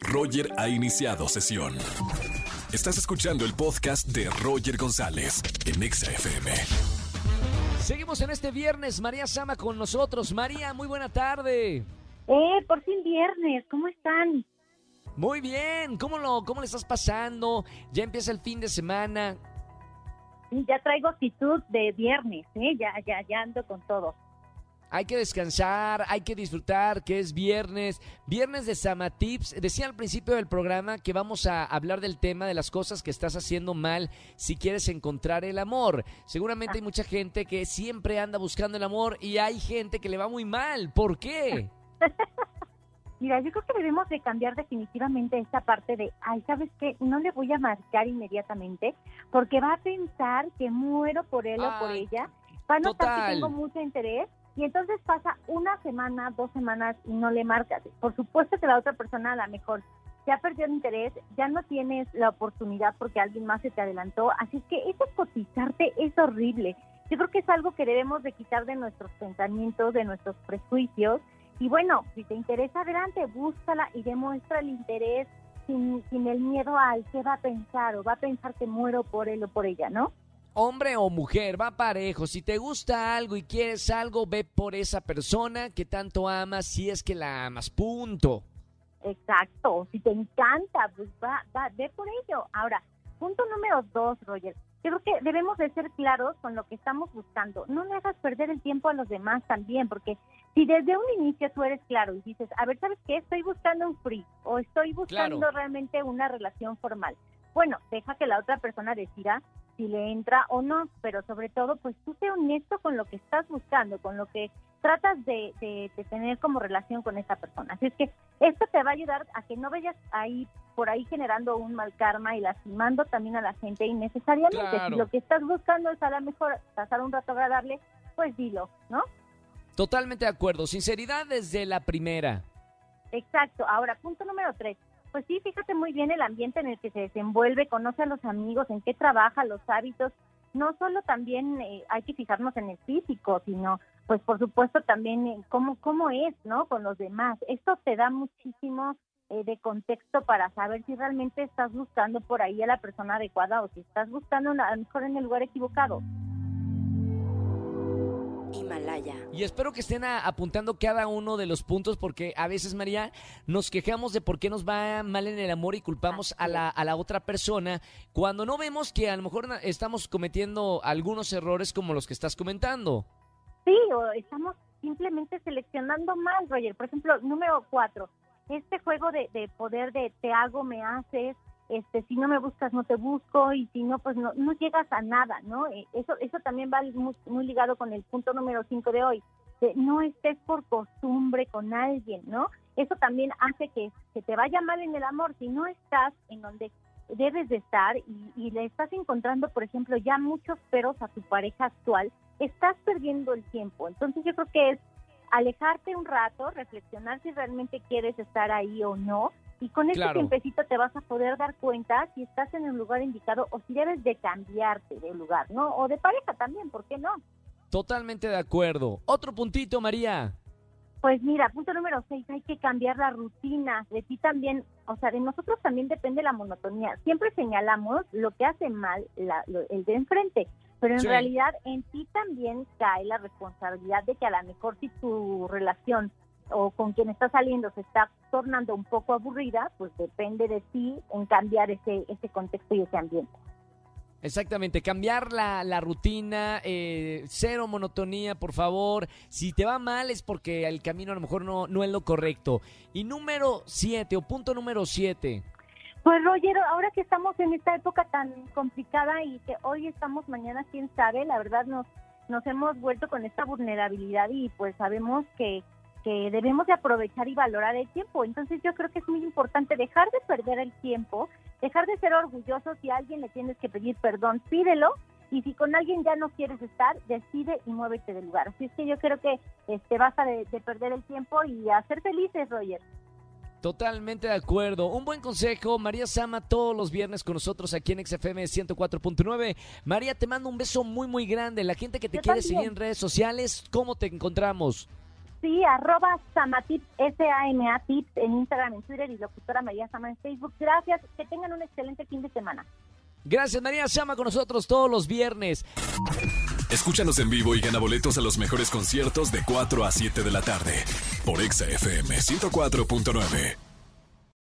Roger ha iniciado sesión. Estás escuchando el podcast de Roger González en Exa FM. Seguimos en este viernes, María Sama con nosotros. María, muy buena tarde. Eh, por fin viernes, ¿cómo están? Muy bien, ¿cómo, lo, cómo le estás pasando? Ya empieza el fin de semana. Ya traigo actitud de viernes, ¿eh? Ya, ya, ya ando con todo. Hay que descansar, hay que disfrutar, que es viernes. Viernes de Sama Tips. Decía al principio del programa que vamos a hablar del tema de las cosas que estás haciendo mal si quieres encontrar el amor. Seguramente hay mucha gente que siempre anda buscando el amor y hay gente que le va muy mal. ¿Por qué? Mira, yo creo que debemos de cambiar definitivamente esta parte de, ay, ¿sabes qué? No le voy a marcar inmediatamente porque va a pensar que muero por él o por ella. Va a notar total. que tengo mucho interés y entonces pasa una semana, dos semanas y no le marcas. Por supuesto que la otra persona a lo mejor ya perdió el interés, ya no tienes la oportunidad porque alguien más se te adelantó. Así es que eso cotizarte es horrible. Yo creo que es algo que debemos de quitar de nuestros pensamientos, de nuestros prejuicios. Y bueno, si te interesa, adelante, búscala y demuestra el interés sin, sin el miedo al qué va a pensar o va a pensar que muero por él o por ella, ¿no? Hombre o mujer, va parejo. Si te gusta algo y quieres algo, ve por esa persona que tanto amas, si es que la amas. Punto. Exacto, si te encanta, pues va, va, ve por ello. Ahora, punto número dos, Roger. Yo creo que debemos de ser claros con lo que estamos buscando. No le hagas perder el tiempo a los demás también, porque si desde un inicio tú eres claro y dices, a ver, ¿sabes qué? Estoy buscando un free o estoy buscando Claro. realmente una relación formal. Bueno, deja que la otra persona decida si le entra o no, pero sobre todo, pues tú sé honesto con lo que estás buscando, con lo que tratas de, de- de tener como relación con esa persona. Así es que esto te va a ayudar a que no vayas ahí por ahí generando un mal karma y lastimando también a la gente innecesariamente. Claro. Si lo que estás buscando es a lo mejor pasar un rato agradable, pues dilo, ¿no? Totalmente de acuerdo. Sinceridad desde la primera. Exacto. Ahora, punto número tres. Pues sí, fíjate muy bien el ambiente en el que se desenvuelve, conoce a los amigos, en qué trabaja, los hábitos. No solo también eh, hay que fijarnos en el físico, sino, pues por supuesto también en cómo, cómo es, ¿no? Con los demás. Esto te da muchísimo eh, de contexto para saber si realmente estás buscando por ahí a la persona adecuada o si estás buscando a lo mejor en el lugar equivocado. Y espero que estén a- apuntando cada uno de los puntos porque a veces, María, nos quejamos de por qué nos va mal en el amor y culpamos a la, a la otra persona cuando no vemos que a lo mejor estamos cometiendo algunos errores como los que estás comentando. Sí, o estamos simplemente seleccionando mal, Roger. Por ejemplo, número cuatro, este juego de, de poder de te hago, me haces, este, si no me buscas, no te busco, y si no, pues no, no llegas a nada, ¿no? Eh, Eso, eso también va muy, muy ligado con el punto número cinco de hoy, de no estés por costumbre con alguien, ¿no? Eso también hace que, que te vaya mal en el amor, si no estás en donde debes de estar y le estás encontrando, por ejemplo, ya muchos peros a tu pareja actual, estás perdiendo el tiempo. Entonces yo creo que es alejarte un rato, reflexionar si realmente quieres estar ahí o no. Y con este Claro. tiempecito te vas a poder dar cuenta si estás en el lugar indicado o si debes de cambiarte de lugar, ¿no? O de pareja también, ¿por qué no? Totalmente de acuerdo. Otro puntito, María. Pues mira, punto número seis, hay que cambiar la rutina. De ti también, o sea, de nosotros también depende la monotonía. Siempre señalamos lo que hace mal la- lo- el de enfrente, pero en Sí. realidad en ti también cae la responsabilidad de que a lo mejor si tu relación o con quien estás saliendo se está tornando un poco aburrida, pues depende de ti en cambiar ese, ese contexto y ese ambiente. Exactamente, cambiar la, la rutina, eh, cero monotonía, por favor. Si te va mal es porque el camino a lo mejor no, no es lo correcto. Y número siete, o punto número siete. Pues Roger, ahora que estamos en esta época tan complicada y que hoy estamos, mañana quién sabe, la verdad nos, nos hemos vuelto con esta vulnerabilidad y pues sabemos que, que debemos de aprovechar y valorar el tiempo. Entonces yo creo que es muy importante dejar de perder el tiempo, dejar de ser orgulloso si a alguien le tienes que pedir perdón, pídelo. Y si con alguien ya no quieres estar, decide y muévete del lugar. Así es que yo creo que este basta de, de perder el tiempo y a ser felices, Roger. Totalmente de acuerdo. Un buen consejo. María Sama todos los viernes con nosotros aquí en XFM 104.9. María, te mando un beso muy, muy grande. La gente que te Yo quiere también. seguir en redes sociales, ¿cómo te encontramos? Sí, arroba Samatips, S-A-M-A Tips en Instagram, en Twitter y locutora María Sama en Facebook. Gracias, que tengan un excelente fin de semana. Gracias María Sama con nosotros todos los viernes. Escúchanos en vivo y gana boletos a los mejores conciertos de 4 a 7 de la tarde por Exa FM 104.9.